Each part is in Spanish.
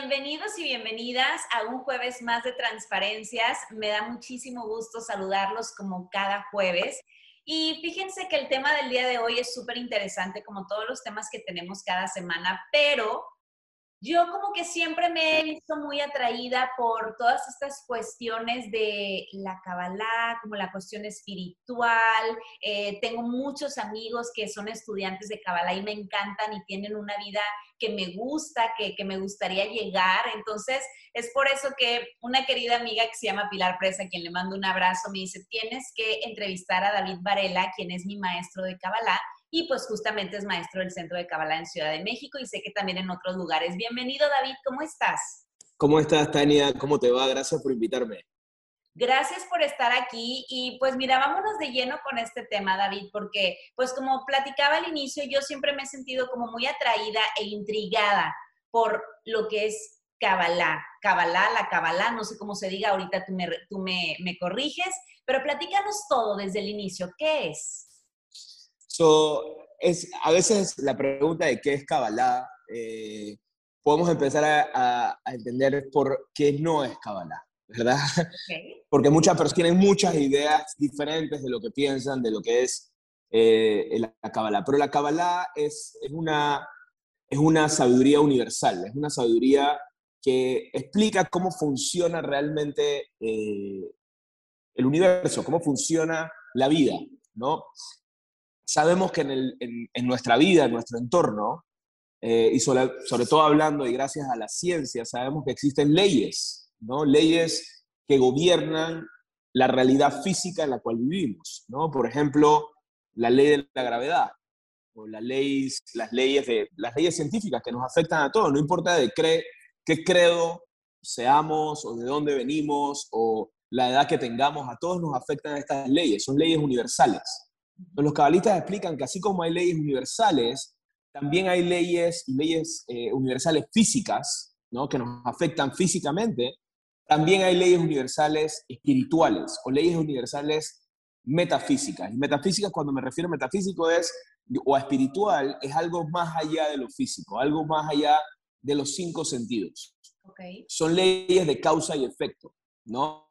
Bienvenidos y bienvenidas a un jueves más de transparencias. Me da muchísimo gusto saludarlos como cada jueves. Y fíjense que el tema del día de hoy es súper interesante, como todos los temas que tenemos cada semana, pero yo como que siempre me he visto muy atraída por todas estas cuestiones de la Kabbalah, como la cuestión espiritual. Eh, tengo muchos amigos que son estudiantes de Kabbalah y me encantan y tienen una vida que me gusta, que, que, me gustaría llegar. Entonces, es por eso que una querida amiga que se llama Pilar Presa, quien le mando un abrazo, me dice, tienes que entrevistar a David Varela, quien es mi maestro de Kabbalah y pues justamente es maestro del Centro de Kabbalah en Ciudad de México y sé que también en otros lugares. Bienvenido David, ¿cómo estás? ¿Cómo estás Tania? ¿Cómo te va? Gracias por invitarme. Gracias por estar aquí y pues mira, vámonos de lleno con este tema, David, porque pues como platicaba al inicio, yo siempre me he sentido como muy atraída e intrigada por lo que es Kabbalah. Kabbalah, la Kabbalah, no sé cómo se diga, ahorita tú me, tú me, me corriges, pero platícanos todo desde el inicio, ¿qué es? Es, a veces la pregunta de qué es Kabbalah, eh, podemos empezar a, entender por qué no es Kabbalah, ¿verdad? Porque muchas personas tienen muchas ideas diferentes de lo que piensan, de lo que es eh, la Kabbalah. Pero la Kabbalah es, es, una, es una sabiduría universal, es una sabiduría que explica cómo funciona realmente eh, el universo, cómo funciona la vida, ¿no? Sabemos que en, nuestra vida, en nuestro entorno, eh, y sobre, todo hablando y gracias a la ciencia, sabemos que existen leyes, ¿no? Leyes que gobiernan la realidad física en la cual vivimos, ¿no? Por ejemplo, la ley de la gravedad, o la ley, las, leyes de, las leyes científicas que nos afectan a todos, no importa de qué credo seamos, o de dónde venimos, o la edad que tengamos, a todos nos afectan estas leyes, son leyes universales. Los cabalistas explican que así como hay leyes universales, también hay leyes, leyes eh, universales físicas, ¿no? que nos afectan físicamente, también hay leyes universales espirituales o leyes universales metafísicas. Y metafísicas, cuando me refiero a metafísico es, o a espiritual, es algo más allá de lo físico, algo más allá de los cinco sentidos. Son leyes de causa y efecto, ¿no?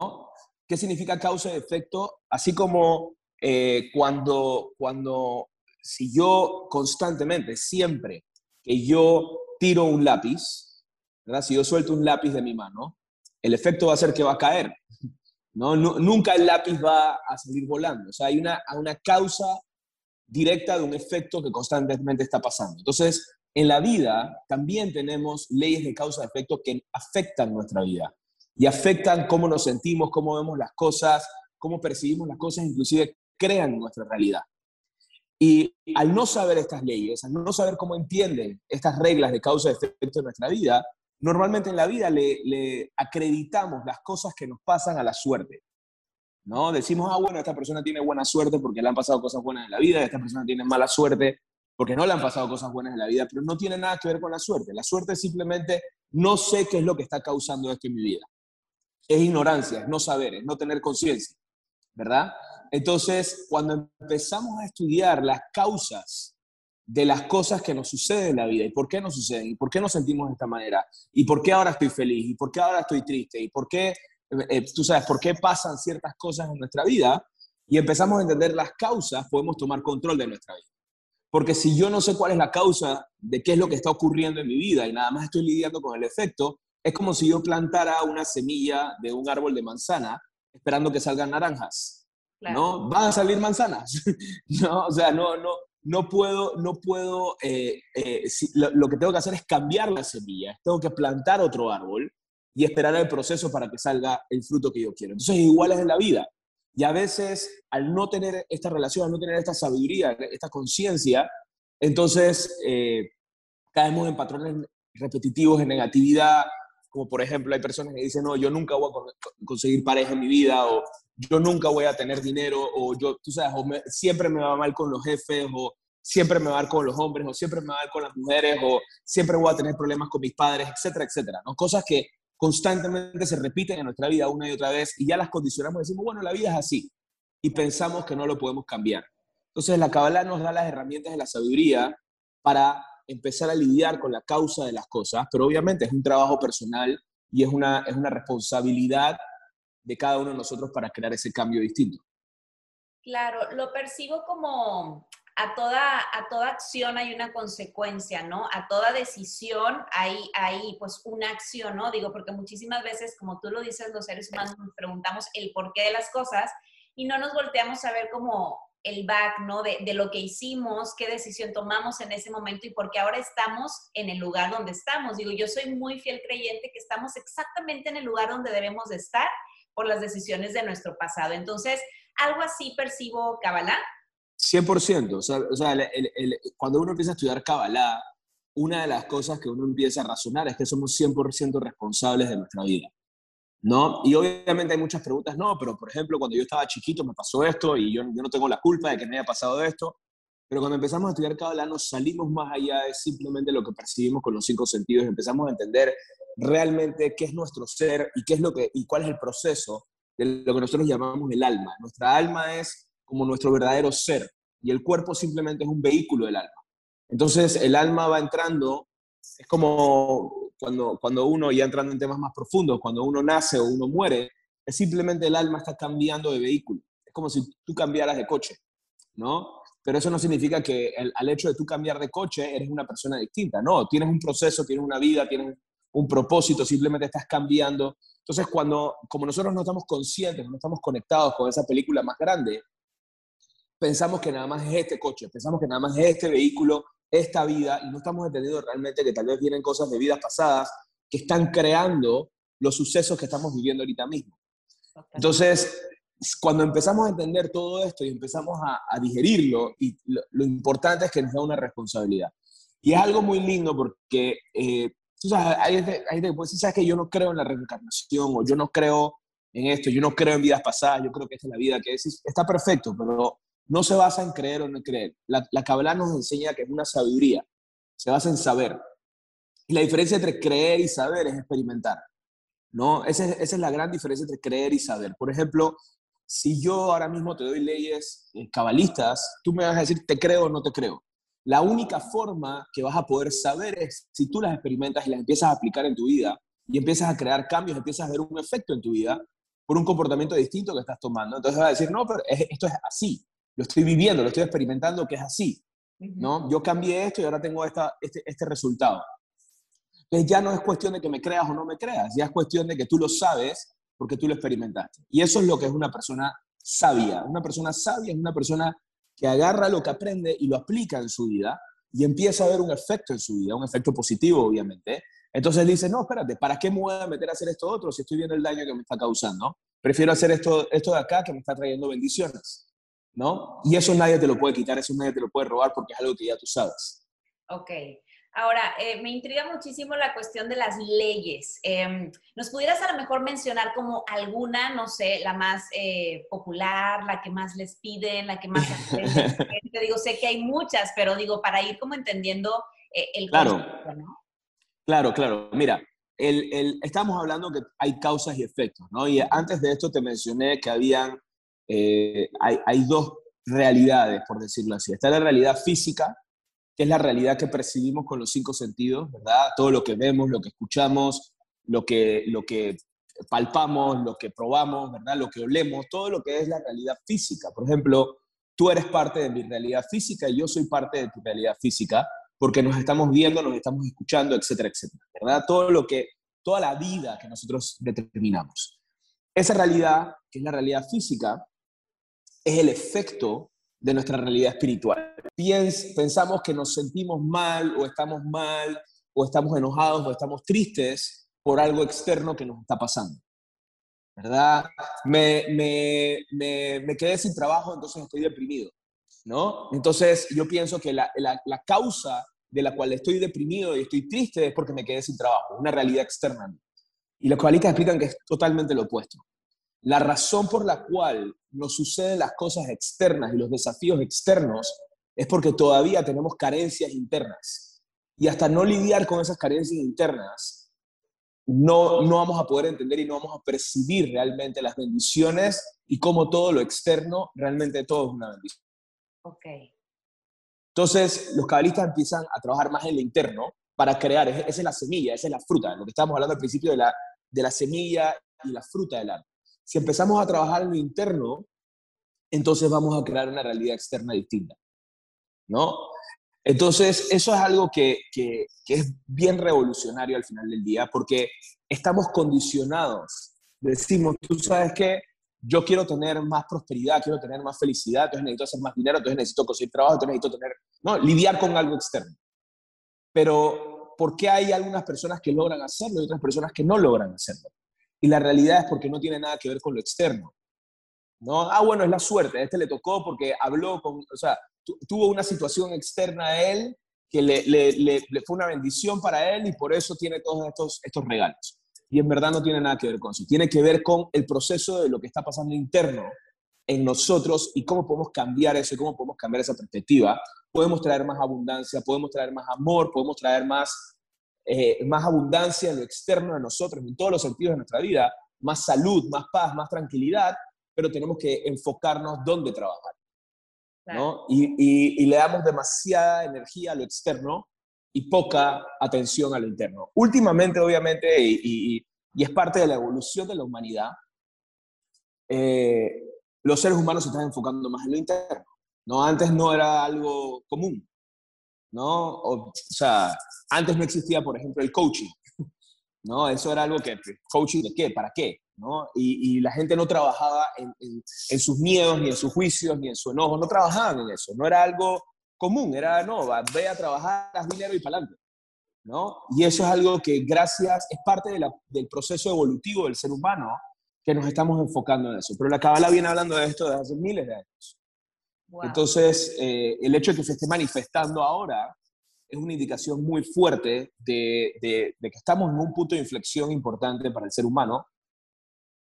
¿Qué significa causa y efecto? Así como eh, cuando, cuando, si yo constantemente, siempre que yo tiro un lápiz, ¿verdad? si yo suelto un lápiz de mi mano, el efecto va a ser que va a caer. ¿no? nunca el lápiz va a salir volando. O sea, hay una, una causa directa de un efecto que constantemente está pasando. Entonces, en la vida también tenemos leyes de causa-efecto que afectan nuestra vida y afectan cómo nos sentimos, cómo vemos las cosas, cómo percibimos las cosas, inclusive crean nuestra realidad. Y al no saber estas leyes, al no saber cómo entienden estas reglas de causa y efecto en nuestra vida, normalmente en la vida le, acreditamos las cosas que nos pasan a la suerte. ¿no? Decimos, ah, bueno, esta persona tiene buena suerte porque le han pasado cosas buenas en la vida, esta persona tiene mala suerte porque no le han pasado cosas buenas en la vida, pero no tiene nada que ver con la suerte. La suerte es simplemente no sé qué es lo que está causando esto en mi vida. Es ignorancia, es no saber, es no tener conciencia, ¿verdad? Entonces, cuando empezamos a estudiar las causas de las cosas que nos suceden en la vida y por qué nos suceden y por qué nos sentimos de esta manera y por qué ahora estoy feliz y por qué ahora estoy triste y por qué, eh, tú sabes, por qué pasan ciertas cosas en nuestra vida y empezamos a entender las causas, podemos tomar control de nuestra vida. Porque si yo no sé cuál es la causa de qué es lo que está ocurriendo en mi vida y nada más estoy lidiando con el efecto, es como si yo plantara una semilla de un árbol de manzana esperando que salgan naranjas. ¿No? Van a salir manzanas, ¿no? O sea, no, no, no puedo, no puedo, eh, eh, lo, que tengo que hacer es cambiar la semilla, tengo que plantar otro árbol y esperar el proceso para que salga el fruto que yo quiero. Entonces, igual es en la vida. Y a veces, al no tener esta relación, al no tener esta sabiduría, esta conciencia, entonces eh, caemos en patrones repetitivos, en negatividad, como por ejemplo hay personas que dicen, no, yo nunca voy a conseguir pareja en mi vida, yo nunca voy a tener dinero, o yo, tú sabes, siempre me va mal con los jefes, o siempre me va mal con los hombres, o siempre me va mal con las mujeres, o siempre voy a tener problemas con mis padres, etcétera, etcétera. Cosas que constantemente se repiten en nuestra vida una y otra vez y ya las condicionamos y decimos, bueno, la vida es así. Y pensamos que no lo podemos cambiar. Entonces la Kabbalah nos da las herramientas de la sabiduría para empezar a lidiar con la causa de las cosas, pero obviamente es un trabajo personal y es una, es una responsabilidad de cada uno de nosotros para crear ese cambio distinto. Claro, lo percibo como a toda, a toda acción hay una consecuencia, ¿no? A toda decisión hay, hay pues una acción, ¿no? Digo, porque muchísimas veces, como tú lo dices, los seres humanos nos preguntamos el porqué de las cosas y no nos volteamos a ver como el back, ¿no? De, de, lo que hicimos, qué decisión tomamos en ese momento y por qué ahora estamos en el lugar donde estamos. Digo, yo soy muy fiel creyente que estamos exactamente en el lugar donde debemos de estar por las decisiones de nuestro pasado. Entonces, algo así percibo Kabbalah. 100%. O sea, o sea cuando uno empieza a estudiar Kabbalah, una de las cosas que uno empieza a razonar es que somos 100% responsables de nuestra vida. ¿No? Y obviamente hay muchas preguntas, no, pero por ejemplo, cuando yo estaba chiquito me pasó esto y yo, yo no tengo la culpa de que me haya pasado esto. Pero cuando empezamos a estudiar Kabbalah nos salimos más allá de simplemente lo que percibimos con los cinco sentidos, empezamos a entender realmente qué es nuestro ser y qué es lo que y cuál es el proceso de lo que nosotros llamamos el alma. Nuestra alma es como nuestro verdadero ser y el cuerpo simplemente es un vehículo del alma. Entonces el alma va entrando, es como cuando, cuando uno, ya entrando en temas más profundos, cuando uno nace o uno muere, es simplemente el alma está cambiando de vehículo. Es como si tú cambiaras de coche, ¿no? Pero eso no significa que al hecho de tú cambiar de coche eres una persona distinta. No, tienes un proceso, tienes una vida, tienes un propósito, simplemente estás cambiando. Entonces, cuando, como nosotros no estamos conscientes, no estamos conectados con esa película más grande, pensamos que nada más es este coche, pensamos que nada más es este vehículo, esta vida, y no estamos entendiendo realmente que tal vez vienen cosas de vidas pasadas que están creando los sucesos que estamos viviendo ahorita mismo. Entonces, cuando empezamos a entender todo esto y empezamos a, digerirlo, y lo, importante es que nos da una responsabilidad. Y es algo muy lindo porque, eh, tú sabes, hay, hay, pues, sabes que yo no creo en la reencarnación o yo no creo en esto, yo no creo en vidas pasadas, yo creo que esta es la vida que es, está perfecto, pero no se basa en creer o no creer. La, la Kabbalah nos enseña que es una sabiduría, se basa en saber. Y la diferencia entre creer y saber es experimentar. ¿no? Esa es, esa es la gran diferencia entre creer y saber. Por ejemplo, si yo ahora mismo te doy leyes eh, cabalistas, tú me vas a decir, te creo o no te creo. La única forma que vas a poder saber es si tú las experimentas y las empiezas a aplicar en tu vida y empiezas a crear cambios, empiezas a ver un efecto en tu vida por un comportamiento distinto que estás tomando. Entonces vas a decir, no, pero esto es así, lo estoy viviendo, lo estoy experimentando que es así. ¿no? Yo cambié esto y ahora tengo esta, este, este resultado. Entonces ya no es cuestión de que me creas o no me creas, ya es cuestión de que tú lo sabes porque tú lo experimentaste. Y eso es lo que es una persona sabia. Una persona sabia es una persona que agarra lo que aprende y lo aplica en su vida y empieza a ver un efecto en su vida, un efecto positivo, obviamente. Entonces dice, no, espérate, ¿para qué me voy a meter a hacer esto otro si estoy viendo el daño que me está causando? Prefiero hacer esto, esto de acá que me está trayendo bendiciones, ¿no? Y eso nadie te lo puede quitar, eso nadie te lo puede robar porque es algo que ya tú sabes. Ok. Ahora, eh, me intriga muchísimo la cuestión de las leyes. Em, ¿Nos pudieras a lo mejor mencionar como alguna, no sé, la más eh, popular, la que más les piden, la que más Te digo, sé que hay muchas, pero digo, para ir como entendiendo eh, el claro. ¿no? Claro, claro. Mira, el, estamos hablando que hay causas y efectos, ¿no? Y antes de esto te mencioné que habían, hay, hay dos realidades, por decirlo así. Está la realidad física, que es la realidad que percibimos con los cinco sentidos, ¿verdad? Todo lo que vemos, lo que escuchamos, lo que, lo que palpamos, lo que probamos, ¿verdad? Lo que olemos, todo lo que es la realidad física. Por ejemplo, tú eres parte de mi realidad física y yo soy parte de tu realidad física porque nos estamos viendo, nos estamos escuchando, etcétera, etcétera, ¿verdad? Todo lo que, toda la vida que nosotros determinamos. Esa realidad, que es la realidad física, es el efecto de nuestra realidad espiritual. pensamos que nos sentimos mal o estamos mal o estamos enojados o estamos tristes por algo externo que nos está pasando. ¿Verdad? Me, me, me, quedé sin trabajo, entonces estoy deprimido. ¿No? Entonces yo pienso que la, la, la causa de la cual estoy deprimido y estoy triste es porque me quedé sin trabajo, una realidad externa. Y los cabalistas explican que es totalmente lo opuesto. La razón por la cual nos suceden las cosas externas y los desafíos externos es porque todavía tenemos carencias internas. Y hasta no lidiar con esas carencias internas, no, no vamos a poder entender y no vamos a percibir realmente las bendiciones y cómo todo lo externo, realmente todo es una bendición. Ok. Entonces, los cabalistas empiezan a trabajar más en lo interno para crear, esa es la semilla, esa es la fruta, lo que estábamos hablando al principio de la, de la semilla y la fruta del árbol. Si empezamos a trabajar en lo interno, entonces vamos a crear una realidad externa distinta. ¿No? Entonces, eso es algo que, que, es bien revolucionario al final del día, porque estamos condicionados. Decimos, tú sabes que yo quiero tener más prosperidad, quiero tener más felicidad, entonces necesito hacer más dinero, entonces necesito conseguir trabajo, entonces necesito tener, no, lidiar con algo externo. Pero, ¿por qué hay algunas personas que logran hacerlo y otras personas que no logran hacerlo? Y la realidad es porque no tiene nada que ver con lo externo. ¿no? Ah, bueno, es la suerte, a este le tocó porque habló con, o sea, tuvo una situación externa a él que le, le, le, fue una bendición para él y por eso tiene todos estos, estos regalos. Y en verdad no tiene nada que ver con eso, tiene que ver con el proceso de lo que está pasando interno en nosotros y cómo podemos cambiar eso, cómo podemos cambiar esa perspectiva. Podemos traer más abundancia, podemos traer más amor, podemos traer más eh, más abundancia en lo externo de nosotros, en todos los sentidos de nuestra vida, más salud, más paz, más tranquilidad, pero tenemos que enfocarnos dónde trabajar. ¿no? Y, le damos demasiada energía a lo externo y poca atención a lo interno. Últimamente, obviamente, y, es parte de la evolución de la humanidad, eh, los seres humanos se están enfocando más en lo interno. ¿no? Antes no era algo común. ¿No? O, sea, antes no existía, por ejemplo, el coaching, ¿no? Eso era algo que, ¿coaching de qué? ¿Para qué? ¿no? Y, la gente no trabajaba en, en, sus miedos, ni en sus juicios, ni en su enojo, no trabajaban en eso, no era algo común, era, no, ve a trabajar, haz dinero y para adelante, ¿no? Y eso es algo que gracias, es parte del proceso evolutivo del ser humano, que nos estamos enfocando en eso. Pero la Kabbalah viene hablando de esto desde hace miles de años. Entonces, eh, el hecho de que se esté manifestando ahora es una indicación muy fuerte de, de, que estamos en un punto de inflexión importante para el ser humano.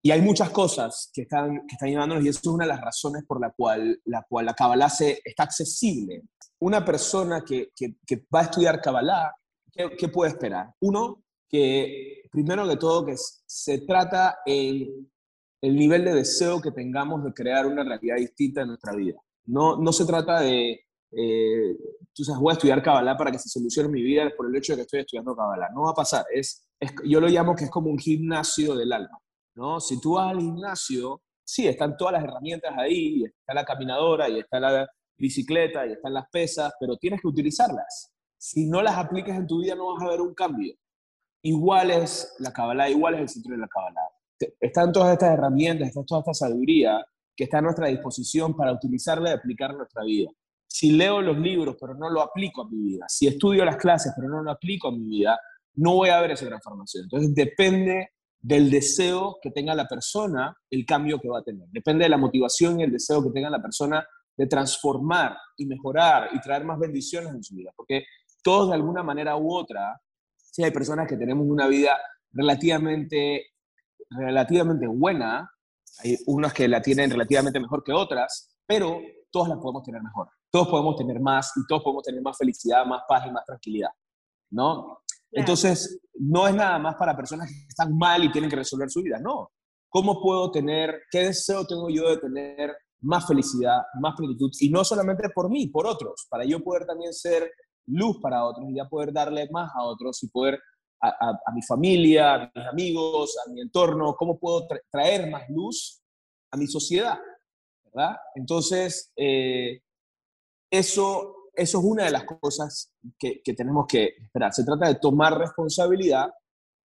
Y hay muchas cosas que están, que están llevándonos y eso es una de las razones por la cual la, cual la Kabbalah se, está accesible. Una persona que, que, que va a estudiar Kabbalah, ¿qué, ¿qué, puede esperar? Uno, que primero que todo que se trata en el nivel de deseo que tengamos de crear una realidad distinta en nuestra vida. No, no se trata de, eh, tú sabes, voy a estudiar Kabbalah para que se solucione mi vida por el hecho de que estoy estudiando Kabbalah. No va a pasar. Es, yo lo llamo que es como un gimnasio del alma. ¿no? Si tú vas al gimnasio, sí, están todas las herramientas ahí, está la caminadora, y está la bicicleta, y están las pesas, pero tienes que utilizarlas. Si no las aplicas en tu vida, no vas a ver un cambio. Igual es la Kabbalah, igual es el centro de la Kabbalah. Están todas estas herramientas, está toda esta sabiduría que está a nuestra disposición para utilizarla y aplicar nuestra vida. Si leo los libros pero no lo aplico a mi vida, si estudio las clases pero no lo aplico a mi vida, no voy a ver esa transformación. Entonces depende del deseo que tenga la persona, el cambio que va a tener. Depende de la motivación y el deseo que tenga la persona de transformar y mejorar y traer más bendiciones en su vida. Porque todos de alguna manera u otra, si hay personas que tenemos una vida relativamente, relativamente buena, hay unas que la tienen relativamente mejor que otras, pero todos la podemos tener mejor. Todos podemos tener más y todos podemos tener más felicidad, más paz y más tranquilidad, ¿no? Entonces, no es nada más para personas que están mal y tienen que resolver su vida, no. ¿Cómo puedo tener, qué deseo tengo yo de tener más felicidad, más plenitud? Y no solamente por mí, por otros, para yo poder también ser luz para otros y ya poder darle más a otros y poder a, mi familia, a mis amigos, a mi entorno, cómo puedo traer más luz a mi sociedad, ¿verdad? Entonces, eh, eso, eso es una de las cosas que, que tenemos que esperar. Se trata de tomar responsabilidad,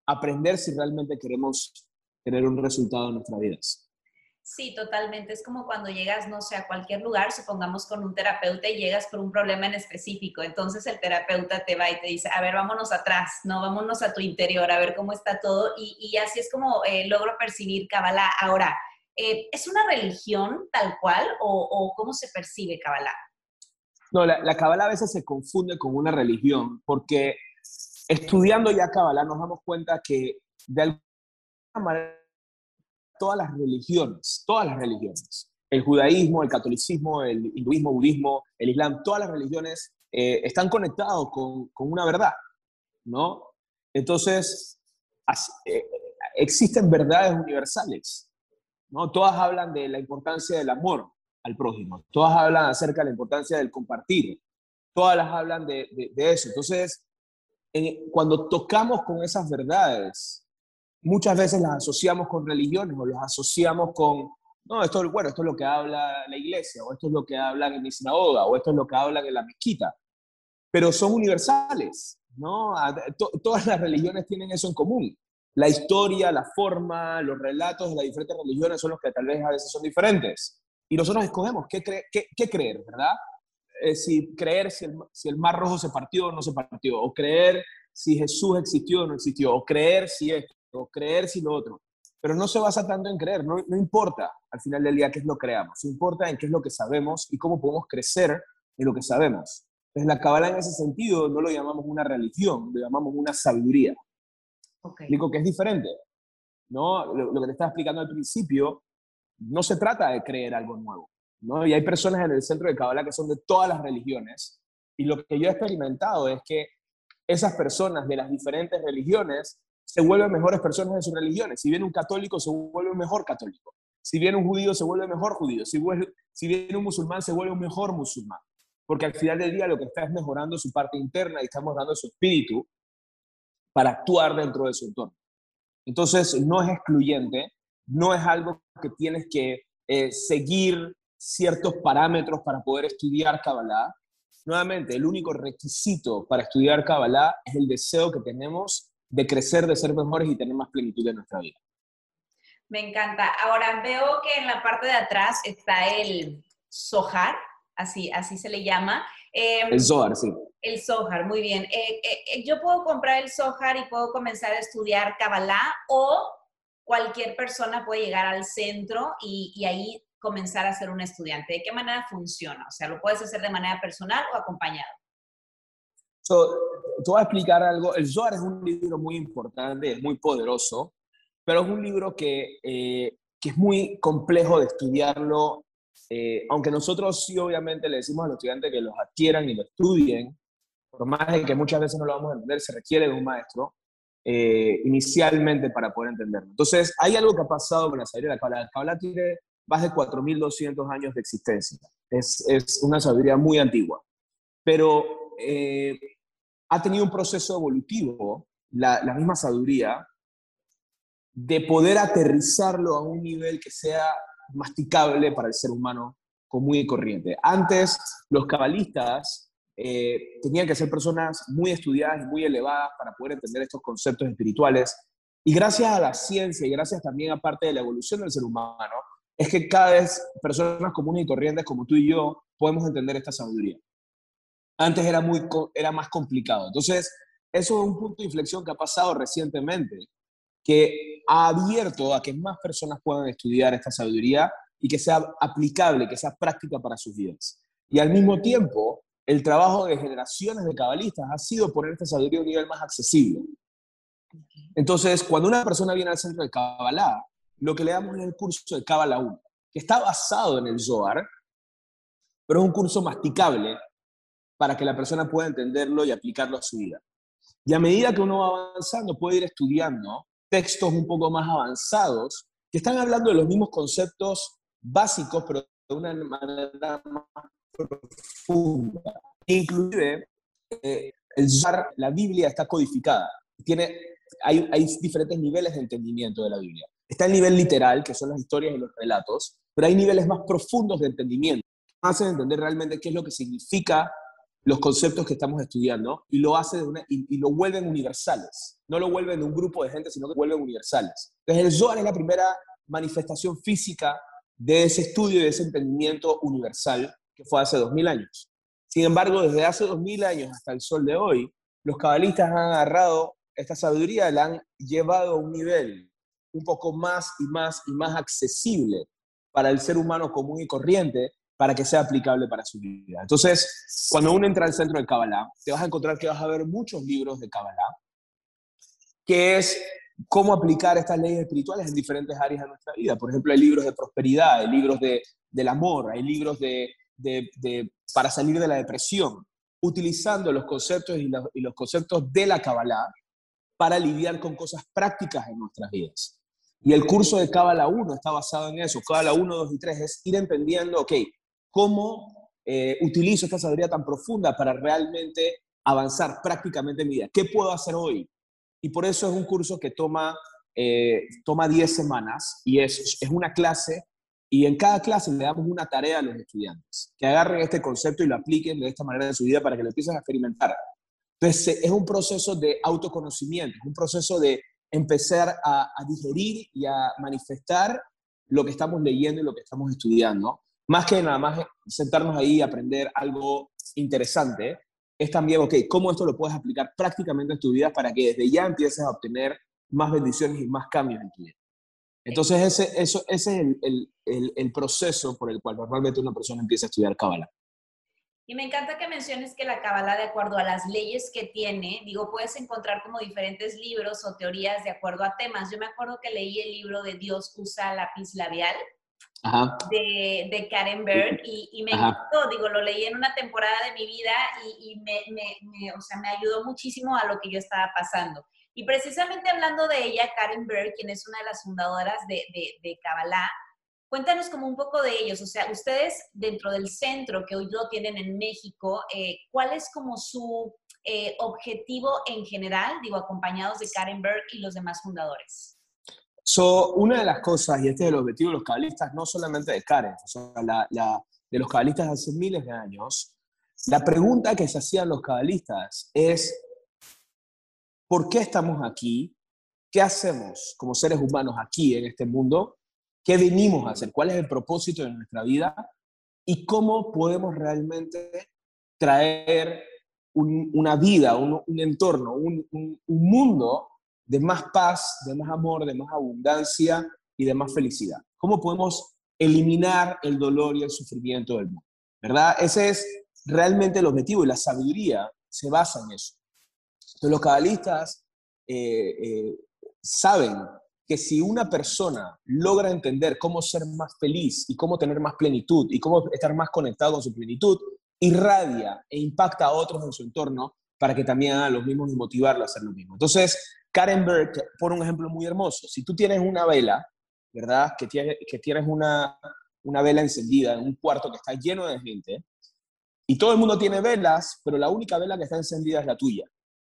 aprender si realmente queremos tener un resultado en nuestras vidas. Sí, totalmente. Es como cuando llegas, no sé, a cualquier lugar, supongamos con un terapeuta y llegas por un problema en específico. Entonces el terapeuta te va y te dice, a ver, vámonos atrás, no, vámonos a tu interior, a ver cómo está todo. Y, así es como eh, logro percibir Kabbalah. Ahora, eh, ¿es una religión tal cual o, cómo se percibe Kabbalah? No, la, la Kabbalah a veces se confunde con una religión porque estudiando ya Kabbalah nos damos cuenta que de alguna manera todas las religiones, todas las religiones. El judaísmo, el catolicismo, el hinduismo, budismo, el islam, todas las religiones eh, están conectados con, con, una verdad, ¿no? Entonces, eh, existen verdades universales, ¿no? Todas hablan de la importancia del amor al prójimo, todas hablan acerca de la importancia del compartir, todas las hablan de, de, eso. Entonces, cuando tocamos con esas verdades, muchas veces las asociamos con religiones o las asociamos con, no, esto, bueno, esto es lo que habla la iglesia, o esto es lo que hablan en mi sinagoga, o esto es lo que hablan en la mezquita, pero son universales, ¿no? todas las religiones tienen eso en común. La historia, la forma, los relatos de las diferentes religiones son los que tal vez a veces son diferentes. Y nosotros escogemos qué, qué, creer, ¿verdad? Eh, si creer si el, si el mar rojo se partió o no se partió, o creer si Jesús existió o no existió, o creer si esto, o creer si lo otro. Pero no se basa tanto en creer, no, no importa al final del día qué es lo que creamos, importa en qué es lo que sabemos y cómo podemos crecer en lo que sabemos. Entonces la Kabbalah en ese sentido no lo llamamos una religión, lo llamamos una sabiduría. Okay. Explico que es diferente. ¿no? Lo, lo, que te estaba explicando al principio, no se trata de creer algo nuevo. ¿no? Y hay personas en el centro de Kabbalah que son de todas las religiones. Y lo que yo he experimentado es que esas personas de las diferentes religiones se vuelven mejores personas en sus religiones. Si viene un católico, se vuelve mejor católico. Si viene un judío, se vuelve mejor judío. Si, si viene un musulmán, se vuelve un mejor musulmán. Porque al final del día lo que está es mejorando su parte interna y está mejorando su espíritu para actuar dentro de su entorno. Entonces, no es excluyente, no es algo que tienes que eh, seguir ciertos parámetros para poder estudiar Kabbalah. Nuevamente, el único requisito para estudiar Kabbalah es el deseo que tenemos de crecer, de ser mejores y tener más plenitud en nuestra vida. Me encanta. Ahora veo que en la parte de atrás está el Zohar, así, así se le llama. Em, el Zohar, sí. El Zohar, muy bien. Eh, eh, eh, yo puedo comprar el Zohar y puedo comenzar a estudiar Kabbalah o cualquier persona puede llegar al centro y, y ahí comenzar a ser un estudiante. ¿De qué manera funciona? O sea, ¿lo puedes hacer de manera personal o acompañado? So, te voy a explicar algo. El Zohar es un libro muy importante, es muy poderoso, pero es un libro que, eh, que es muy complejo de estudiarlo. Eh, aunque nosotros sí, obviamente, le decimos a los estudiantes que los adquieran y lo estudien, por más de que muchas veces no lo vamos a entender, se requiere de un maestro eh, inicialmente para poder entenderlo. Entonces, hay algo que ha pasado con la sabiduría de la Kabbalah. La Kabbalah tiene más de 4.200 años de existencia. Es, es una sabiduría muy antigua. Pero ha tenido un proceso evolutivo, la, misma sabiduría, de poder aterrizarlo a un nivel que sea masticable para el ser humano común y corriente. Antes, los cabalistas eh, tenían que ser personas muy estudiadas y muy elevadas para poder entender estos conceptos espirituales. Y gracias a la ciencia y gracias también a parte de la evolución del ser humano, es que cada vez personas comunes y corrientes como tú y yo podemos entender esta sabiduría antes era, muy, era más complicado. Entonces, eso es un punto de inflexión que ha pasado recientemente, que ha abierto a que más personas puedan estudiar esta sabiduría y que sea aplicable, que sea práctica para sus vidas. Y al mismo tiempo, el trabajo de generaciones de cabalistas ha sido poner esta sabiduría a un nivel más accesible. Entonces, cuando una persona viene al centro de Kabbalah, lo que le damos es el curso de Kabbalah 1, que está basado en el Zohar, pero es un curso masticable para que la persona pueda entenderlo y aplicarlo a su vida. Y a medida que uno va avanzando, puede ir estudiando textos un poco más avanzados que están hablando de los mismos conceptos básicos, pero de una manera más profunda. Inclusive, eh, el la Biblia está codificada. Tiene, hay, hay diferentes niveles de entendimiento de la Biblia. Está el nivel literal, que son las historias y los relatos, pero hay niveles más profundos de entendimiento. Hacen entender realmente qué es lo que significa los conceptos que estamos estudiando y lo hace y, lo vuelven universales. No lo vuelven de un grupo de gente, sino que vuelven universales. Entonces el Zohar es la primera manifestación física de ese estudio y de ese entendimiento universal que fue hace 2000 años. Sin embargo, desde hace 2000 años hasta el sol de hoy, los cabalistas han agarrado esta sabiduría, la han llevado a un nivel un poco más y más y más accesible para el ser humano común y corriente, para que sea aplicable para su vida. Entonces, cuando uno entra al centro de Kabbalah, te vas a encontrar que vas a ver muchos libros de Kabbalah, que es cómo aplicar estas leyes espirituales en diferentes áreas de nuestra vida. Por ejemplo, hay libros de prosperidad, hay libros de, del amor, hay libros de, de, para salir de la depresión, utilizando los conceptos y y los conceptos de la Kabbalah para lidiar con cosas prácticas en nuestras vidas. Y el curso de Kabbalah 1 está basado en eso. Kabbalah 1, 2 y 3 es ir entendiendo, ok, cómo eh, utilizo esta sabiduría tan profunda para realmente avanzar prácticamente en mi vida. ¿Qué puedo hacer hoy? Y por eso es un curso que toma, eh, toma 10 semanas y es, es una clase y en cada clase le damos una tarea a los estudiantes, que agarren este concepto y lo apliquen de esta manera en su vida para que lo empiecen a experimentar. Entonces, es un proceso de autoconocimiento, es un proceso de empezar a, digerir y a manifestar lo que estamos leyendo y lo que estamos estudiando. Más que nada más sentarnos ahí y aprender algo interesante, es también, ok, cómo esto lo puedes aplicar prácticamente en tu vida para que desde ya empieces a obtener más bendiciones y más cambios en tu vida. Entonces, ese, eso, ese es el, el, el, proceso por el cual normalmente una persona empieza a estudiar Kabbalah. Y me encanta que menciones que la Kabbalah, de acuerdo a las leyes que tiene, digo, puedes encontrar como diferentes libros o teorías de acuerdo a temas. Yo me acuerdo que leí el libro de Dios usa lápiz labial De, de, Karen Berg y, me encantó, digo, lo leí en una temporada de mi vida y, me, me, o sea, me ayudó muchísimo a lo que yo estaba pasando. Y precisamente hablando de ella, Karen Berg, quien es una de las fundadoras de, de, de Kabbalah, Cuéntanos como un poco de ellos, o sea, ustedes dentro del centro que hoy lo tienen en México, eh, ¿cuál es como su eh, objetivo en general, digo, acompañados de Karen Berg y los demás fundadores? So, una de las cosas, y este es el objetivo de los cabalistas, no solamente de Karen, o sea, la, de los cabalistas hace miles de años, la pregunta que se hacían los cabalistas es, ¿por qué estamos aquí? ¿Qué hacemos como seres humanos aquí en este mundo? qué venimos a hacer, cuál es el propósito de nuestra vida y cómo podemos realmente traer una vida, un, entorno, un, mundo de más paz, de más amor, de más abundancia y de más felicidad. ¿Cómo podemos eliminar el dolor y el sufrimiento del mundo? ¿Verdad? Ese es realmente el objetivo y la sabiduría se basa en eso. Entonces los cabalistas eh, eh, saben que si una persona logra entender cómo ser más feliz y cómo tener más plenitud y cómo estar más conectado con su plenitud, irradia e impacta a otros en su entorno para que también hagan los mismos y motivarlo a hacer lo mismo. Entonces, Karen Berg pone un ejemplo muy hermoso. Si tú tienes una vela, ¿verdad? Que, tienes, que tienes una, una vela encendida en un cuarto que está lleno de gente, y todo el mundo tiene velas, pero la única vela que está encendida es la tuya,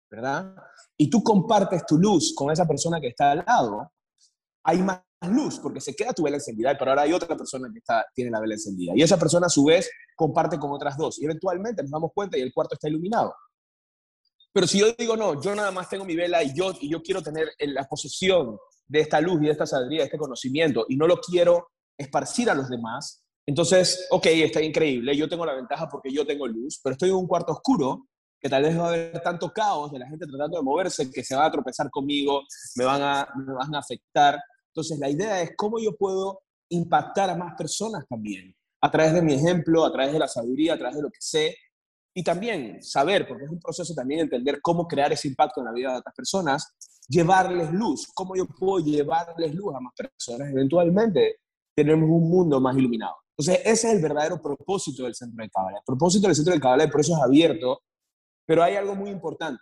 ¿verdad? Y tú compartes tu luz con esa persona que está al lado, hay más luz porque se queda tu vela encendida, pero ahora hay otra persona que está, tiene la vela encendida. Y esa persona a su vez comparte con otras dos. Y eventualmente nos damos cuenta y el cuarto está iluminado. Pero si yo digo, no, yo nada más tengo mi vela y yo, y yo quiero tener la posesión de esta luz y de esta sabiduría, de este conocimiento, y no lo quiero esparcir a los demás, entonces, ok, está increíble, yo tengo la ventaja porque yo tengo luz, pero estoy en un cuarto oscuro que tal vez va a haber tanto caos de la gente tratando de moverse que se va a tropezar conmigo, me van a, me van a afectar. Entonces, la idea es cómo yo puedo impactar a más personas también, a través de mi ejemplo, a través de la sabiduría, a través de lo que sé, y también saber, porque es un proceso también entender cómo crear ese impacto en la vida de otras personas, llevarles luz, cómo yo puedo llevarles luz a más personas, eventualmente tenemos un mundo más iluminado. Entonces, ese es el verdadero propósito del Centro de Cábala. El propósito del Centro de Cábala, por eso es abierto, pero hay algo muy importante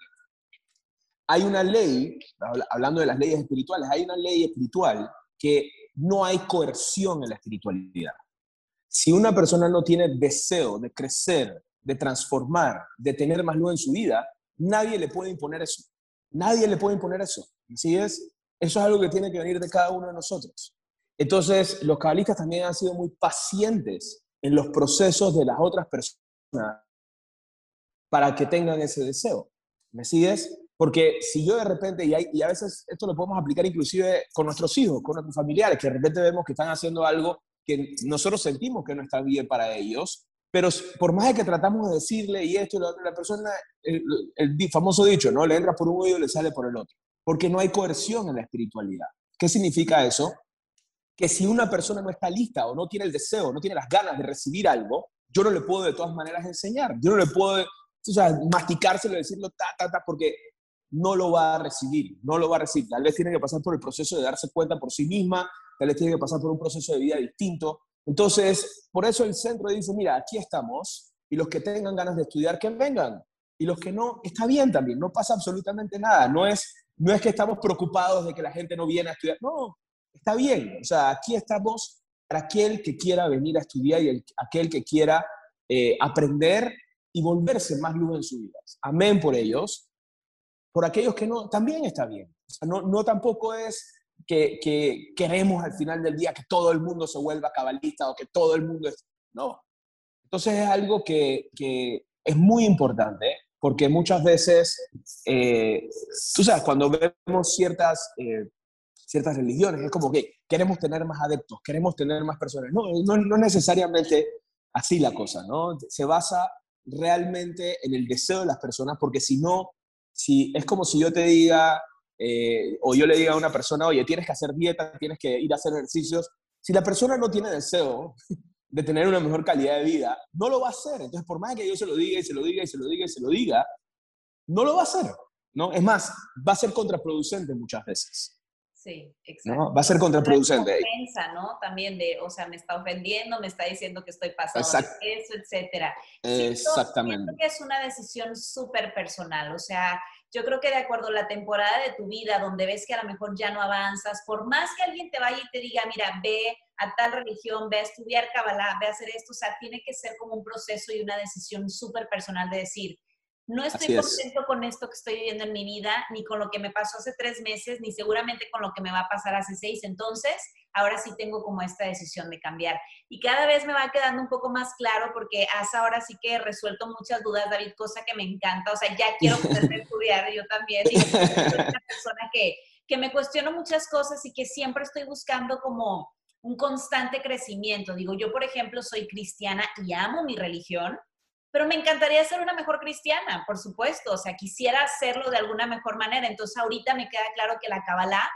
hay una ley, hablando de las leyes espirituales, hay una ley espiritual que no hay coerción en la espiritualidad. Si una persona no tiene deseo de crecer, de transformar, de tener más luz en su vida, nadie le puede imponer eso. Nadie le puede imponer eso. Así es, eso es algo que tiene que venir de cada uno de nosotros. Entonces, los cabalistas también han sido muy pacientes en los procesos de las otras personas para que tengan ese deseo. ¿Me sigues? Porque si yo de repente, y, y, a veces esto lo podemos aplicar inclusive con nuestros hijos, con nuestros familiares, que de repente vemos que están haciendo algo que nosotros sentimos que no está bien para ellos, pero por más de que tratamos de decirle y esto y otro, la persona, el, famoso dicho, ¿no? Le entra por un oído y le sale por el otro, porque no hay coerción en la espiritualidad. ¿Qué significa eso? Que si una persona no está lista o no tiene el deseo, no tiene las ganas de recibir algo, yo no le puedo de todas maneras enseñar, yo no le puedo, o sea, masticárselo, decirlo ta, ta, ta, porque no lo va a recibir, no lo va a recibir. Tal vez tiene que pasar por el proceso de darse cuenta por sí misma, tal vez tiene que pasar por un proceso de vida distinto. Entonces, por eso el centro dice, mira, aquí estamos y los que tengan ganas de estudiar, que vengan. Y los que no, está bien también, no pasa absolutamente nada. No es, no es que estamos preocupados de que la gente no viene a estudiar, no, está bien. O sea, aquí estamos para aquel que quiera venir a estudiar y el, aquel que quiera eh, aprender y volverse más luz en su vida. Amén por ellos. Por aquellos que no, también está bien. No, no tampoco es que, que, queremos al final del día que todo el mundo se vuelva cabalista o que todo el mundo es... No. Entonces es algo que, es muy importante porque muchas veces, eh, tú sabes, cuando vemos ciertas, eh, ciertas religiones, es como que queremos tener más adeptos, queremos tener más personas. No, no, no necesariamente así la cosa, ¿no? Se basa realmente en el deseo de las personas, porque si no, si, es como si yo te diga, eh, o yo le diga a una persona, oye, tienes que hacer dieta, tienes que ir a hacer ejercicios, si la persona no tiene deseo de tener una mejor calidad de vida, no lo va a hacer. Entonces, por más que yo se lo diga y se lo diga y se lo diga y se lo diga, no lo va a hacer. ¿no? Es más, va a ser contraproducente muchas veces. Sí, exacto. Va a ser contraproducente. Ofensa, ¿no? También de, o sea, me está ofendiendo, me está diciendo que estoy pasando eso, etcétera. Exactamente. Siento que es una decisión súper personal, o sea, yo creo que de acuerdo a la temporada de tu vida, donde ves que a lo mejor ya no avanzas, por más que alguien te vaya y te diga, mira, ve a tal religión, ve a estudiar Kabbalah, ve a hacer esto, o sea, tiene que ser como un proceso y una decisión súper personal de decir, no estoy contento con esto que estoy viviendo en mi vida, ni con lo que me pasó hace tres meses, ni seguramente con lo que me va a pasar hace seis. Entonces, ahora sí tengo como esta decisión de cambiar. Y cada vez me va quedando un poco más claro porque hasta ahora sí que he resuelto muchas dudas, David, cosa que me encanta. O sea, ya quiero poder estudiar yo también. Y soy una persona que, que me cuestiono muchas cosas y que siempre estoy buscando como un constante crecimiento. Digo, yo, por ejemplo, soy cristiana y amo mi religión, pero me encantaría ser una mejor cristiana, por supuesto, o sea, quisiera hacerlo de alguna mejor manera, entonces ahorita me queda claro que la Kabbalah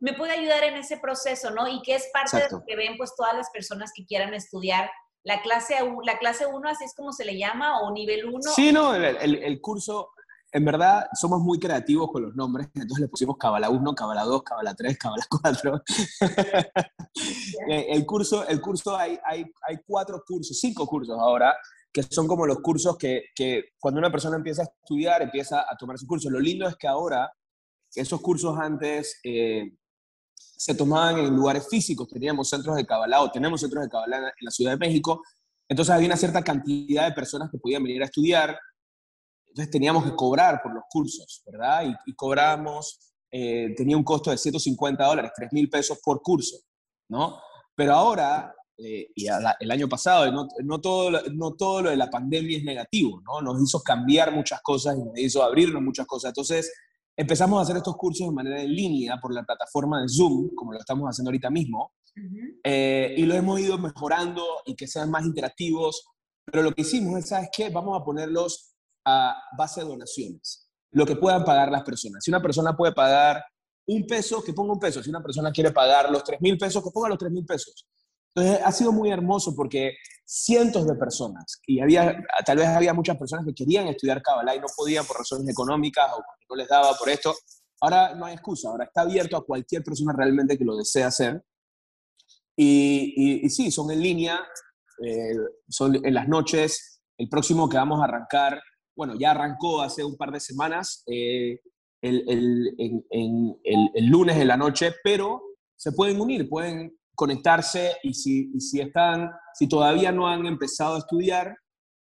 me puede ayudar en ese proceso, ¿no? Y que es parte de lo que ven pues todas las personas que quieran estudiar la clase, la clase 1, así es como se le llama, o nivel 1. Sí, no, el, el, curso, en verdad, somos muy creativos con los nombres, entonces le pusimos Kabbalah 1, Kabbalah 2, Kabbalah 3, Kabbalah 4. el curso, el curso hay, hay, hay cuatro cursos, cinco cursos ahora, que son como los cursos que, que, cuando una persona empieza a estudiar, empieza a tomar su curso. Lo lindo es que ahora, esos cursos antes eh, se tomaban en lugares físicos, teníamos centros de Kabbalah o tenemos centros de Kabbalah en la Ciudad de México, entonces había una cierta cantidad de personas que podían venir a estudiar, entonces teníamos que cobrar por los cursos, ¿verdad? Y, y cobrábamos, eh, tenía un costo de 150 dólares, 3 mil pesos por curso, ¿no? Pero ahora eh, y el año pasado, no, no, todo, no todo lo de la pandemia es negativo, ¿no? Nos hizo cambiar muchas cosas y nos hizo abrirnos muchas cosas. Entonces, empezamos a hacer estos cursos de manera en línea por la plataforma de Zoom, como lo estamos haciendo ahorita mismo, eh, y lo hemos ido mejorando y que sean más interactivos, pero lo que hicimos es, ¿sabes qué? Vamos a ponerlos a base de donaciones, lo que puedan pagar las personas. Si una persona puede pagar un peso, que ponga un peso. Si una persona quiere pagar los tres mil pesos, que ponga los tres mil pesos. Entonces ha sido muy hermoso porque cientos de personas, y había, tal vez había muchas personas que querían estudiar Kabbalah y no podían por razones económicas o porque no les daba por esto, ahora no hay excusa, ahora está abierto a cualquier persona realmente que lo desee hacer. Y, y, sí, son en línea, eh, son en las noches, el próximo que vamos a arrancar, bueno, ya arrancó hace un par de semanas, eh, el, el, el, el lunes en la noche, pero se pueden unir, pueden conectarse y si, si, están, si todavía no han empezado a estudiar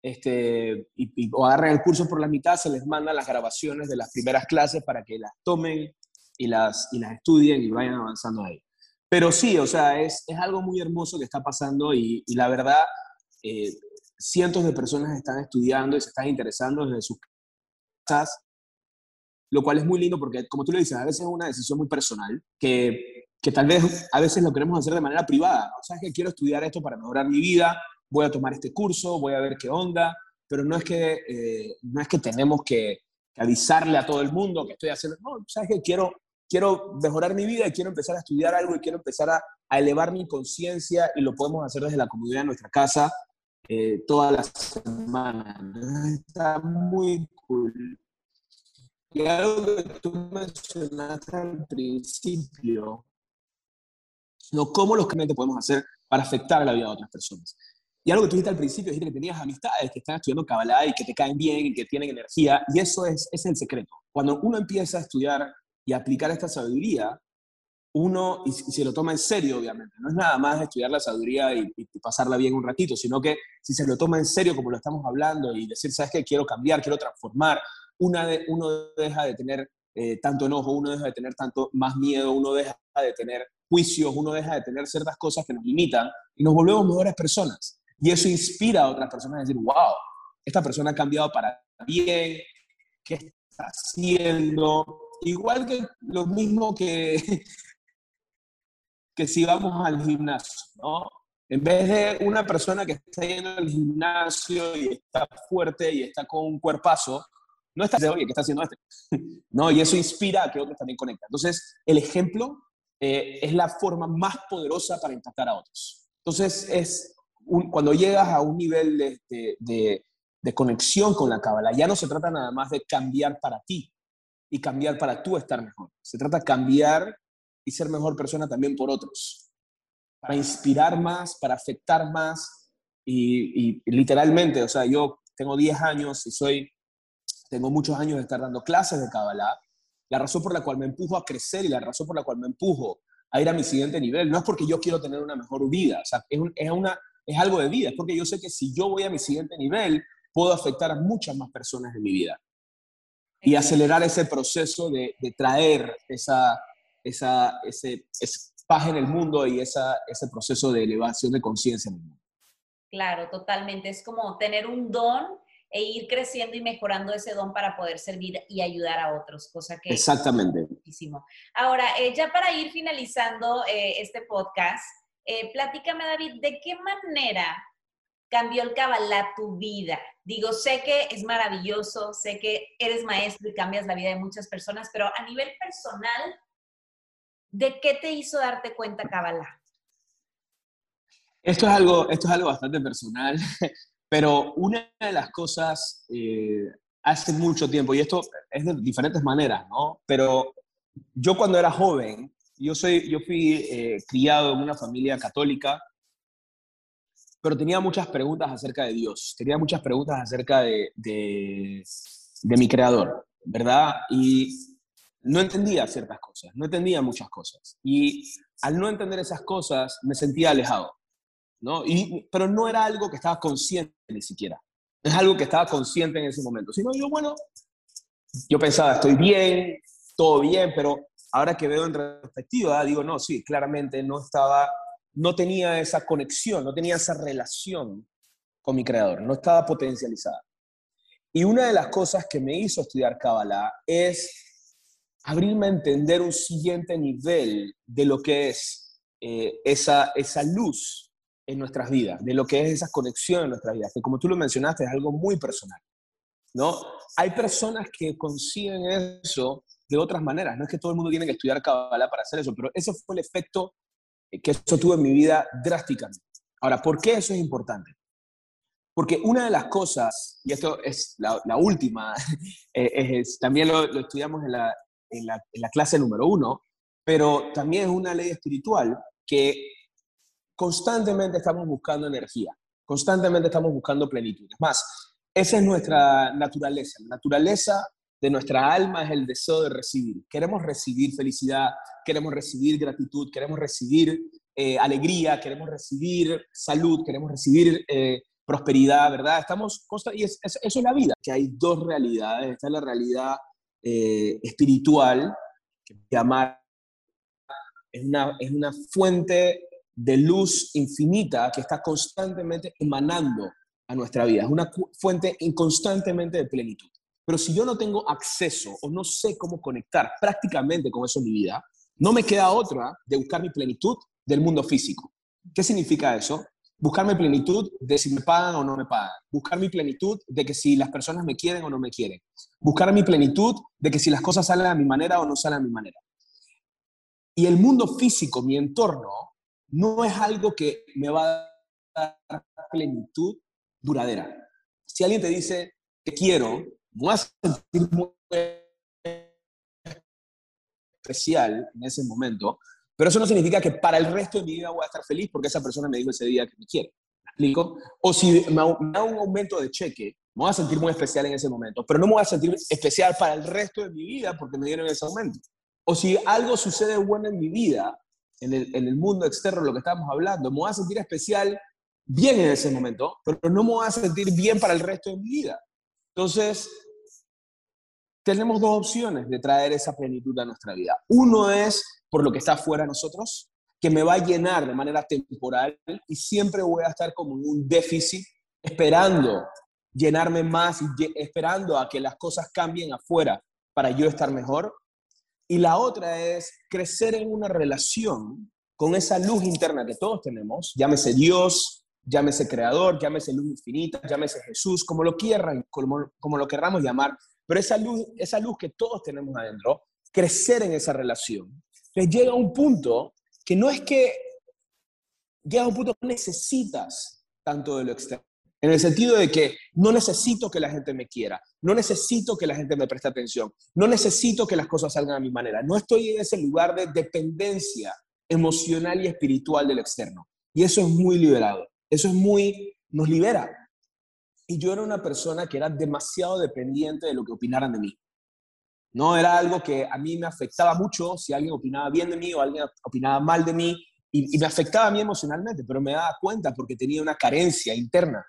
este, y, o agarran el curso por la mitad, se les mandan las grabaciones de las primeras clases para que las tomen y las, y las estudien y vayan avanzando ahí. Pero sí, o sea, es, es algo muy hermoso que está pasando y, y la verdad, eh, cientos de personas están estudiando y se están interesando desde sus casas, lo cual es muy lindo porque, como tú le dices, a veces es una decisión muy personal que que tal vez a veces lo queremos hacer de manera privada. O sea, que quiero estudiar esto para mejorar mi vida, voy a tomar este curso, voy a ver qué onda, pero no es que, eh, no es que tenemos que, avisarle a todo el mundo que estoy haciendo, no, sabes que quiero, quiero mejorar mi vida y quiero empezar a estudiar algo y quiero empezar a, elevar mi conciencia y lo podemos hacer desde la comunidad de nuestra casa eh, todas las semanas. Está muy cool. Y algo que tú mencionaste al principio, no cómo los clientes podemos hacer para afectar a la vida de otras personas. Y algo que tú dijiste al principio, dijiste que tenías amistades que están estudiando Kabbalah y que te caen bien y que tienen energía, y eso es, es el secreto. Cuando uno empieza a estudiar y aplicar esta sabiduría, uno, y, se lo toma en serio, obviamente, no es nada más estudiar la sabiduría y, pasarla bien un ratito, sino que si se lo toma en serio, como lo estamos hablando, y decir, ¿sabes qué? Quiero cambiar, quiero transformar, una de, uno deja de tener eh, tanto enojo, uno deja de tener tanto más miedo, uno deja de tener juicios, uno deja de tener ciertas cosas que nos limitan y nos volvemos mejores personas. Y eso inspira a otras personas a decir, wow, esta persona ha cambiado para bien, ¿qué está haciendo? Igual que lo mismo que, que si vamos al gimnasio, ¿no? En vez de una persona que está yendo al gimnasio y está fuerte y está con un cuerpazo, no está de, oye, ¿qué está haciendo este? ¿No? Y eso inspira a que otros también conecten. Entonces, el ejemplo eh, es la forma más poderosa para impactar a otros. Entonces, es cuando llegas a un nivel de, de, conexión con la cábala, ya no se trata nada más de cambiar para ti y cambiar para tú estar mejor. Se trata de cambiar y ser mejor persona también por otros, para inspirar más, para afectar más y, literalmente, o sea, yo tengo 10 años y soy, tengo muchos años de estar dando clases de Kabbalah, la razón por la cual me empujo a crecer y la razón por la cual me empujo a ir a mi siguiente nivel, no es porque yo quiero tener una mejor vida, o sea, es, es, una, es algo de vida, es porque yo sé que si yo voy a mi siguiente nivel, puedo afectar a muchas más personas en mi vida y acelerar ese proceso de, de traer esa, esa, ese, paz en el mundo y esa, ese proceso de elevación de conciencia en el mundo. Claro, totalmente. Es como tener un don e ir creciendo y mejorando ese don para poder servir y ayudar a otros, cosa que Exactamente. Es muchísimo. Ahora, eh, ya para ir finalizando eh, este podcast, eh, platícame, David, ¿de qué manera cambió el Kabbalah tu vida? Digo, sé que es maravilloso, sé que eres maestro y cambias la vida de muchas personas, pero a nivel personal, ¿De qué te hizo darte cuenta Kabbalah? Esto es algo, esto es algo bastante personal, pero una de las cosas eh, hace mucho tiempo, y esto es de diferentes maneras, ¿no? Pero yo cuando era joven, yo, soy, yo fui eh, criado en una familia católica, pero tenía muchas preguntas acerca de Dios, tenía muchas preguntas acerca de, de, de mi creador, ¿verdad? Y no entendía ciertas cosas, no entendía muchas cosas. Y al no entender esas cosas, me sentía alejado, ¿no? Pero no era algo que estaba consciente ni siquiera. No es algo que estaba consciente en ese momento, sino yo, bueno, yo pensaba, estoy bien, todo bien, pero ahora que veo en retrospectiva, digo, no, sí, claramente no estaba, no tenía esa conexión, no tenía esa relación con mi creador, no estaba potencializada. Y una de las cosas que me hizo estudiar Kabbalah es abrirme a entender un siguiente nivel de lo que es eh, esa, esa luz en nuestras vidas, de lo que es esa conexión en nuestras vidas, que como tú lo mencionaste es algo muy personal, ¿no? Hay personas que consiguen eso de otras maneras, no es que todo el mundo tiene que estudiar Kabbalah para hacer eso, pero ese fue el efecto que eso tuvo en mi vida drásticamente. Ahora, ¿por qué eso es importante? Porque una de las cosas, y esto es la, última, eh, es, también lo, lo, estudiamos en la, en la, clase número uno, pero también es una ley espiritual que constantemente estamos buscando energía, constantemente estamos buscando plenitud. Es más, esa es nuestra naturaleza. La naturaleza de nuestra alma es el deseo de recibir. Queremos recibir felicidad, queremos recibir gratitud, queremos recibir eh, alegría, queremos recibir salud, queremos recibir eh, prosperidad, ¿verdad? Estamos, y eso es la vida, que hay dos realidades. Está la realidad eh, espiritual, que es una, es una fuente de luz infinita que está constantemente emanando a nuestra vida, es una fuente constantemente de plenitud. Pero si yo no tengo acceso o no sé cómo conectar prácticamente con eso en mi vida, no me queda otra de buscar mi plenitud del mundo físico. ¿Qué significa eso? buscar mi plenitud de si me pagan o no me pagan, buscar mi plenitud de que si las personas me quieren o no me quieren, buscar mi plenitud de que si las cosas salen a mi manera o no salen a mi manera. Y el mundo físico, mi entorno, no es algo que me va a dar plenitud duradera. Si alguien te dice, te quiero, voy a sentir muy especial en ese momento, pero eso no significa que para el resto de mi vida voy a estar feliz porque esa persona me dijo ese día que me quiere. ¿Me explico? O si me da un aumento de cheque, me voy a sentir muy especial en ese momento, pero no me voy a sentir especial para el resto de mi vida porque me dieron ese aumento. O si algo sucede bueno en mi vida, en el, en el mundo externo, lo que estamos hablando, me voy a sentir especial bien en ese momento, pero no me voy a sentir bien para el resto de mi vida. Entonces, tenemos dos opciones de traer esa plenitud a nuestra vida. Uno es por lo que está fuera de nosotros, que me va a llenar de manera temporal y siempre voy a estar como en un déficit esperando llenarme más y esperando a que las cosas cambien afuera para yo estar mejor. Y la otra es crecer en una relación con esa luz interna que todos tenemos, llámese Dios, llámese Creador, llámese luz infinita, llámese Jesús, como lo quieran, como, como lo querramos llamar, pero esa luz, esa luz que todos tenemos adentro, crecer en esa relación. Entonces llega un punto que no es que, llega un punto que necesitas tanto de lo externo. En el sentido de que no necesito que la gente me quiera, no necesito que la gente me preste atención, no necesito que las cosas salgan a mi manera. No estoy en ese lugar de dependencia emocional y espiritual del externo. Y eso es muy liberado. Eso es muy, nos libera. Y yo era una persona que era demasiado dependiente de lo que opinaran de mí. No era algo que a mí me afectaba mucho si alguien opinaba bien de mí o alguien opinaba mal de mí. Y, y me afectaba a mí emocionalmente, pero me daba cuenta porque tenía una carencia interna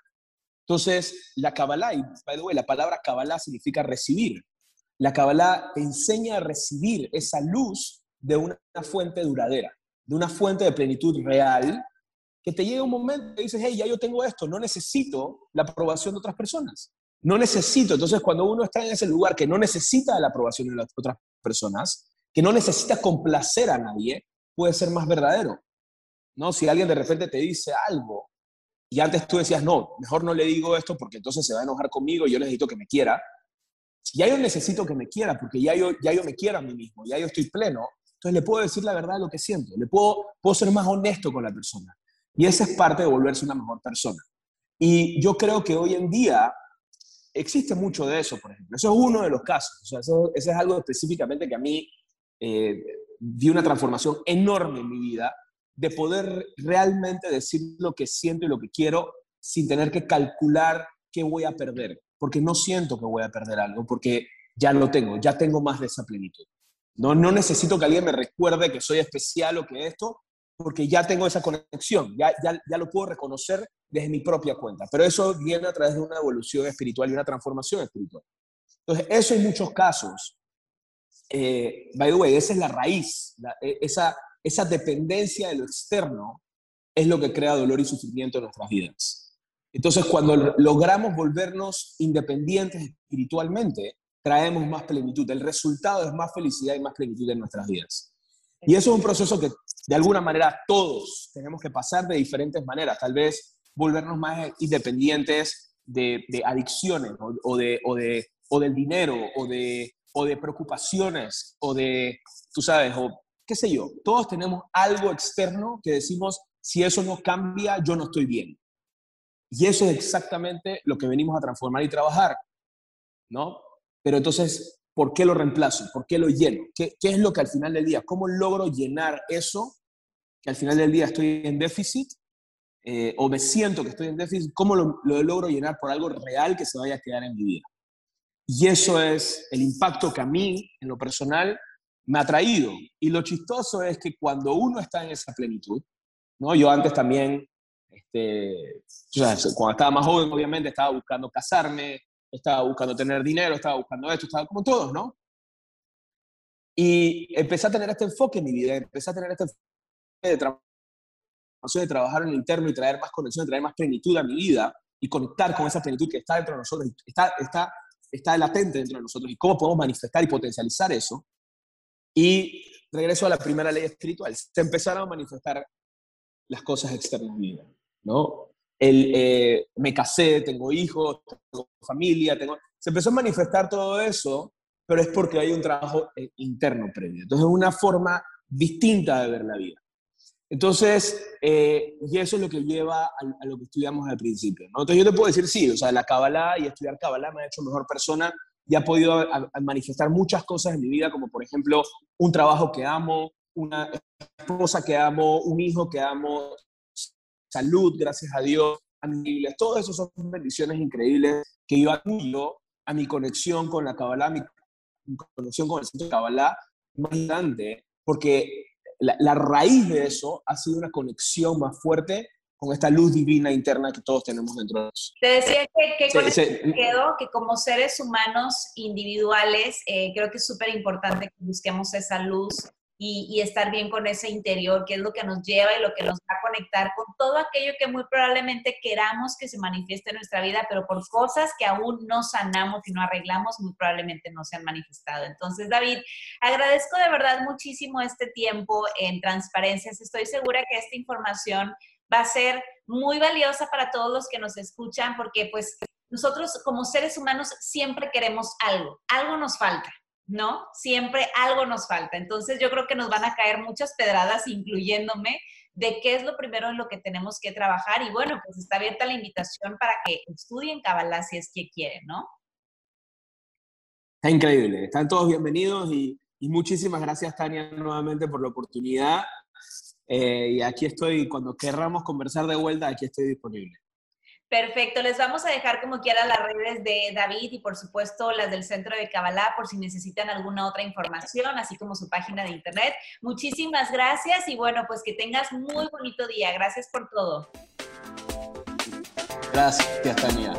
entonces, la Kabbalah, y by the way, la palabra Kabbalah significa recibir. La Kabbalah te enseña a recibir esa luz de una fuente duradera, de una fuente de plenitud real, que te llega un momento que dices, hey, ya yo tengo esto, no necesito la aprobación de otras personas. No necesito. Entonces, cuando uno está en ese lugar que no necesita la aprobación de otras personas, que no necesita complacer a nadie, puede ser más verdadero. ¿No? Si alguien de repente te dice algo y antes tú decías, no, mejor no le digo esto porque entonces se va a enojar conmigo y yo necesito que me quiera. Ya yo necesito que me quiera porque ya yo, ya yo me quiero a mí mismo, ya yo estoy pleno. Entonces le puedo decir la verdad de lo que siento, le puedo, ser más honesto con la persona. Y esa es parte de volverse una mejor persona. Y yo creo que hoy en día existe mucho de eso, por ejemplo. Eso es uno de los casos. O sea, eso, es algo específicamente que a mí eh, una transformación enorme en mi vida de poder realmente decir lo que siento y lo que quiero sin tener que calcular qué voy a perder, porque no siento que voy a perder algo, porque ya lo tengo, ya tengo más de esa plenitud. No, no necesito que alguien me recuerde que soy especial o que esto, porque ya tengo esa conexión, ya, ya, ya lo puedo reconocer desde mi propia cuenta. Pero eso viene a través de una evolución espiritual y una transformación espiritual. Entonces, eso en muchos casos, eh, by the way, esa es la raíz, e, esa, esa dependencia de lo externo es lo que crea dolor y sufrimiento en nuestras vidas. Entonces, cuando logramos volvernos independientes espiritualmente, traemos más plenitud. El resultado es más felicidad y más plenitud en nuestras vidas. Y eso es un proceso que de alguna manera todos tenemos que pasar de diferentes maneras. Tal vez volvernos más independientes de, adicciones o, de, o, de, o del dinero o de, o de preocupaciones o de, tú sabes, o qué sé yo, todos tenemos algo externo que decimos, si eso no cambia, yo no estoy bien. Y eso es exactamente lo que venimos a transformar y trabajar, ¿no? Pero entonces, ¿por qué lo reemplazo? ¿Por qué lo lleno? ¿Qué, es lo que al final del día, cómo logro llenar eso que al final del día estoy en déficit eh, o me siento que estoy en déficit? ¿Cómo lo, lo logro llenar por algo real que se vaya a quedar en mi vida? Y eso es el impacto que a mí, en lo personal, me ha traído. Y lo chistoso es que cuando uno está en esa plenitud, ¿no? Yo antes también, este, cuando estaba más joven, obviamente, estaba buscando casarme, estaba buscando tener dinero, estaba buscando esto, estaba como todos, ¿no? Y empecé a tener este enfoque en mi vida, empecé a tener este enfoque de, de trabajar en el interno y traer más conexión, traer más plenitud a mi vida y conectar con esa plenitud que está dentro de nosotros, está, está, está latente dentro de nosotros y cómo podemos manifestar y potencializar eso. Y regreso a la primera ley espiritual. Se empezaron a manifestar las cosas externas vida, ¿no? El, eh, me casé, tengo hijos, tengo familia, tengo... Se empezó a manifestar todo eso, pero es porque hay un trabajo eh, interno previo. Entonces, es una forma distinta de ver la vida. Entonces, eh, y eso es lo que lleva a, a, lo que estudiamos al principio. ¿no? Entonces, yo te puedo decir, sí, o sea, la Kabbalah y estudiar Kabbalah me ha hecho mejor persona y ha podido manifestar muchas cosas en mi vida, como por ejemplo un trabajo que amo, una esposa que amo, un hijo que amo, salud, gracias a Dios, a Todos esos son bendiciones increíbles que yo acudo a mi conexión con la Kabbalah, mi, conexión con el centro de Kabbalah más grande, porque la, raíz de eso ha sido una conexión más fuerte con esta luz divina interna que todos tenemos dentro de nosotros. Te decía que, que quedo, que como seres humanos individuales, eh, creo que es súper importante que busquemos esa luz y, estar bien con ese interior, que es lo que nos lleva y lo que nos va a conectar con todo aquello que muy probablemente queramos que se manifieste en nuestra vida, pero por cosas que aún no sanamos y no arreglamos, muy probablemente no se han manifestado. Entonces, David, agradezco de verdad muchísimo este tiempo en transparencias. Estoy segura que esta información va a ser muy valiosa para todos los que nos escuchan, porque pues nosotros como seres humanos siempre queremos algo, algo nos falta. ¿no? Siempre algo nos falta. Entonces yo creo que nos van a caer muchas pedradas, incluyéndome, de qué es lo primero en lo que tenemos que trabajar. Y bueno, pues está abierta la invitación para que estudien Kabbalah si es que quieren, ¿no? Está increíble. Están todos bienvenidos y, muchísimas gracias, Tania, nuevamente por la oportunidad. Eh, y aquí estoy, cuando querramos conversar de vuelta, aquí estoy disponible. Perfecto, les vamos a dejar como quiera las redes de David y por supuesto las del Centro de Kabbalah por si necesitan alguna otra información, así como su página de internet. Muchísimas gracias y bueno, pues que tengas muy bonito día. Gracias por todo. Gracias, Tania.